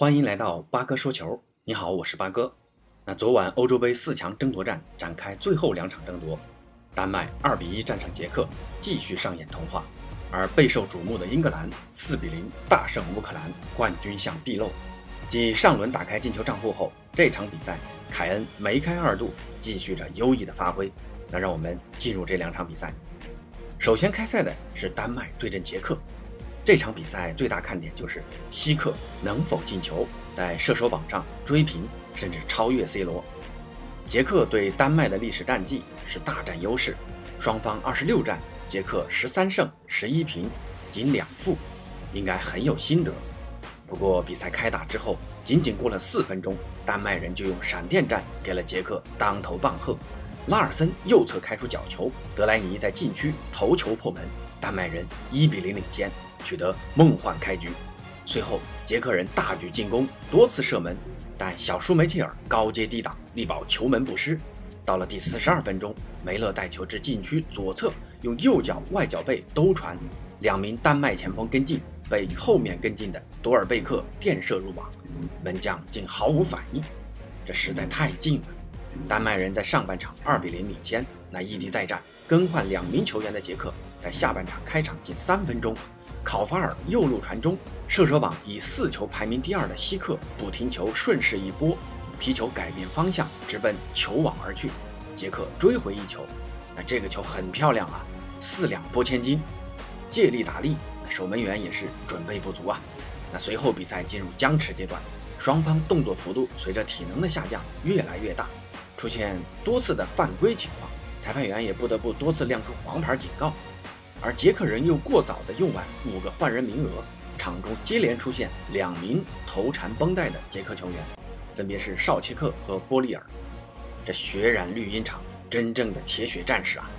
欢迎来到八哥说球。你好，我是八哥。那昨晚欧洲杯四强争夺战展开最后两场争夺，丹麦二比一战胜捷克，继续上演童话；而备受瞩目的英格兰四比零大胜乌克兰，冠军相毕露。继上轮打开进球账户后，这场比赛凯恩梅开二度，继续着优异的发挥。那让我们进入这两场比赛。首先开赛的是丹麦对阵捷克。这场比赛最大看点就是希克能否进球，在射手榜上追平甚至超越 C 罗。捷克对丹麦的历史战绩是大占优势，双方二十六战，捷克十三胜十一平，仅两负，应该很有心得。不过比赛开打之后，仅仅过了四分钟，丹麦人就用闪电战给了捷克当头棒喝。拉尔森右侧开出角球，德莱尼在禁区头球破门，丹麦人一比零领先。取得梦幻开局，随后捷克人大举进攻，多次射门，但小舒梅切尔高接低挡，力保球门不失。到了第四十二分钟，梅勒带球至禁区左侧，用右脚外脚背兜传，两名丹麦前锋跟进，被后面跟进的多尔贝克垫射入网，门将竟毫无反应，这实在太近了。丹麦人在上半场二比零领先，那异地再战更换两名球员的捷克，在下半场开场仅三分钟。考法尔右路传中，射手榜以四球排名第二的希克不停球顺势一拨，皮球改变方向直奔球网而去，杰克追回一球。那这个球很漂亮啊，四两拨千斤，借力打力。那守门员也是准备不足啊。那随后比赛进入僵持阶段，双方动作幅度随着体能的下降越来越大，出现多次的犯规情况，裁判员也不得不多次亮出黄牌警告。而捷克人又过早地用完五个换人名额，场中接连出现两名头缠绷带的捷克球员，分别是绍切克和波利尔。这血染绿茵场，真正的铁血战士啊！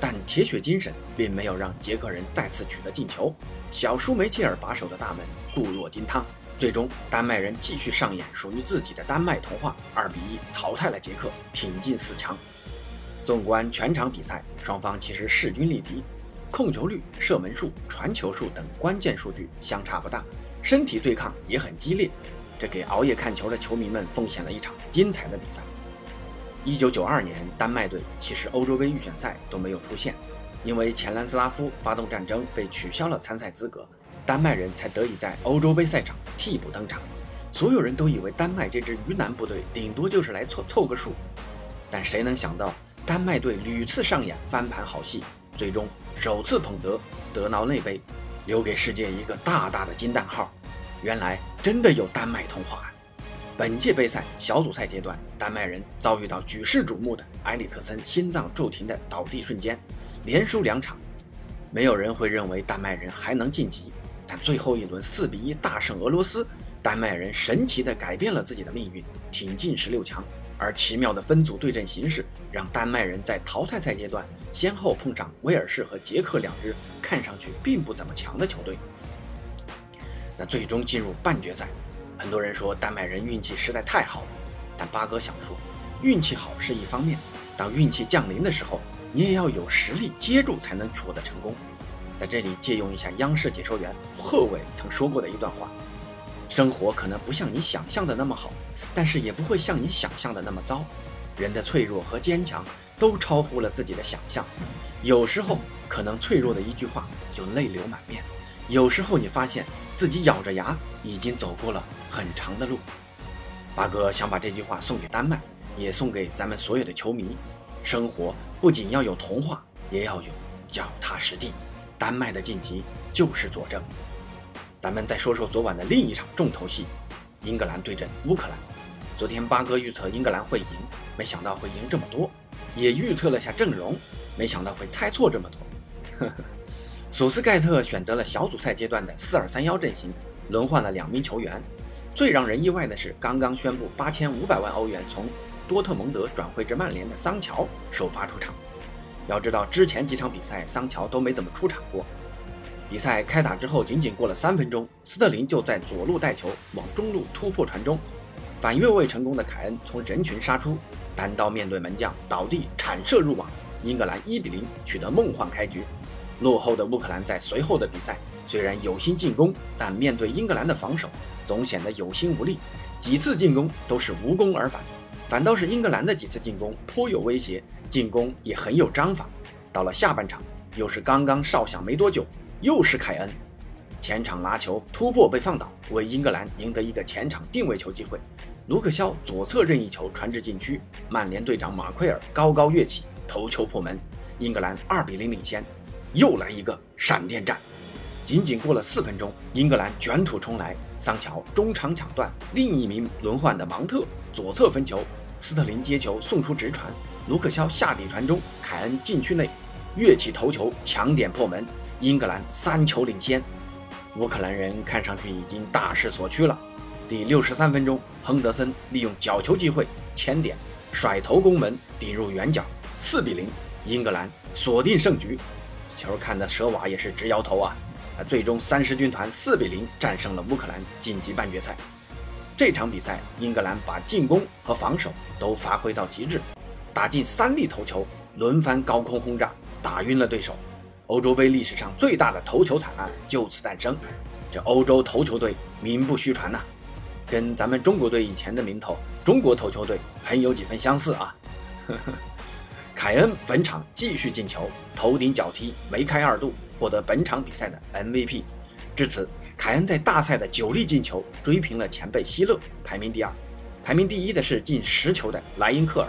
但铁血精神并没有让捷克人再次取得进球。小舒梅切尔把守的大门固若金汤，最终丹麦人继续上演属于自己的丹麦童话，二比一淘汰了捷克，挺进四强。纵观全场比赛，双方其实势均力敌。控球率、射门数、传球数等关键数据相差不大，身体对抗也很激烈，这给熬夜看球的球迷们奉献了一场精彩的比赛。一九九二年，丹麦队其实欧洲杯预选赛都没有出现，因为前南斯拉夫发动战争被取消了参赛资格，丹麦人才得以在欧洲杯赛场替补登场。所有人都以为丹麦这支鱼腩部队顶多就是来凑凑个数，但谁能想到，丹麦队屡次上演翻盘好戏。最终首次捧得德劳内杯，留给世界一个大大的金蛋号。原来真的有丹麦童话。本届杯赛小组赛阶段，丹麦人遭遇到举世瞩目的埃里克森心脏骤停的倒地瞬间，连输两场。没有人会认为丹麦人还能晋级，但最后一轮四比一大胜俄罗斯，丹麦人神奇地改变了自己的命运，挺进十六强。而奇妙的分组对阵形式，让丹麦人在淘汰赛阶段先后碰上威尔士和捷克两支看上去并不怎么强的球队。那最终进入半决赛，很多人说丹麦人运气实在太好了，但八哥想说，运气好是一方面，当运气降临的时候，你也要有实力接住才能取得成功。在这里借用一下央视解说员贺炜曾说过的一段话。生活可能不像你想象的那么好，但是也不会像你想象的那么糟。人的脆弱和坚强都超乎了自己的想象。有时候可能脆弱的一句话就泪流满面，有时候你发现自己咬着牙已经走过了很长的路。八哥想把这句话送给丹麦，也送给咱们所有的球迷。生活不仅要有童话，也要有脚踏实地。丹麦的晋级就是佐证。咱们再说说昨晚的另一场重头戏，英格兰对阵乌克兰。昨天八哥预测英格兰会赢，没想到会赢这么多，也预测了下阵容，没想到会猜错这么多。索斯盖特选择了小组赛阶段的四二三幺阵型，轮换了两名球员。最让人意外的是，刚刚宣布八千五百万欧元从多特蒙德转会至曼联的桑乔首发出场。要知道，之前几场比赛桑乔都没怎么出场过。比赛开打之后，仅仅过了三分钟，斯特林就在左路带球往中路突破传中，反越位成功的凯恩从人群杀出，单刀面对门将倒地铲射入网，英格兰一比零取得梦幻开局。落后的乌克兰在随后的比赛虽然有心进攻，但面对英格兰的防守，总显得有心无力，几次进攻都是无功而返。反倒是英格兰的几次进攻颇有威胁，进攻也很有章法。到了下半场，又是刚刚哨响没多久，又是凯恩前场拿球突破被放倒，为英格兰赢得一个前场定位球机会。卢克肖左侧任意球传至禁区，曼联队长马奎尔高高跃起头球破门，英格兰二比零领先。又来一个闪电战，仅仅过了四分钟，英格兰卷土重来。桑乔中场抢断，另一名轮换的芒特左侧分球，斯特林接球送出直传，卢克肖下底传中，凯恩禁区内跃起头球抢点破门，英格兰三球领先。乌克兰人看上去已经大势所趋了。第六十三分钟，亨德森利用角球机会前点甩头攻门，顶入远角，四比零，英格兰锁定胜局。球看的舍瓦也是直摇头啊！啊，最终三狮军团四比零战胜了乌克兰，晋级半决赛。这场比赛，英格兰把进攻和防守都发挥到极致，打进三粒头球，轮番高空轰炸，打晕了对手。欧洲杯历史上最大的头球惨案就此诞生。这欧洲头球队名不虚传呐，跟咱们中国队以前的名头中国头球队很有几分相似啊。呵呵。凯恩本场继续进球，头顶脚踢梅开二度，获得本场比赛的 MVP。至此，凯恩在大赛的九粒进球，追平了前辈希勒，排名第二。排名第一的是进十球的莱因克尔。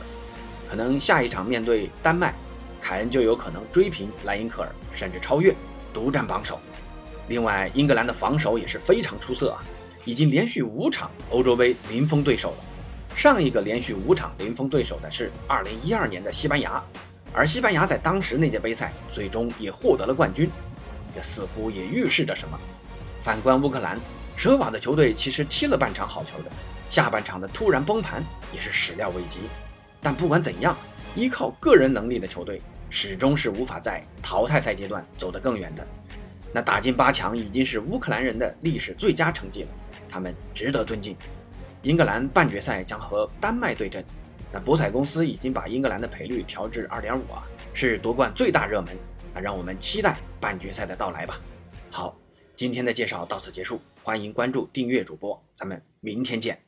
可能下一场面对丹麦，凯恩就有可能追平莱因克尔，甚至超越，独占榜首。另外，英格兰的防守也是非常出色啊，已经连续五场欧洲杯零封对手了。上一个连续五场零封对手的是2012年的西班牙，而西班牙在当时那届杯赛最终也获得了冠军，这似乎也预示着什么。反观乌克兰，舍瓦的球队其实踢了半场好球的，下半场的突然崩盘也是始料未及。但不管怎样，依靠个人能力的球队始终是无法在淘汰赛阶段走得更远的。那打进八强已经是乌克兰人的历史最佳成绩了，他们值得尊敬。英格兰半决赛将和丹麦对阵，那博彩公司已经把英格兰的赔率调至二点五啊，是夺冠最大热门。那让我们期待半决赛的到来吧。好，今天的介绍到此结束，欢迎关注订阅主播，咱们明天见。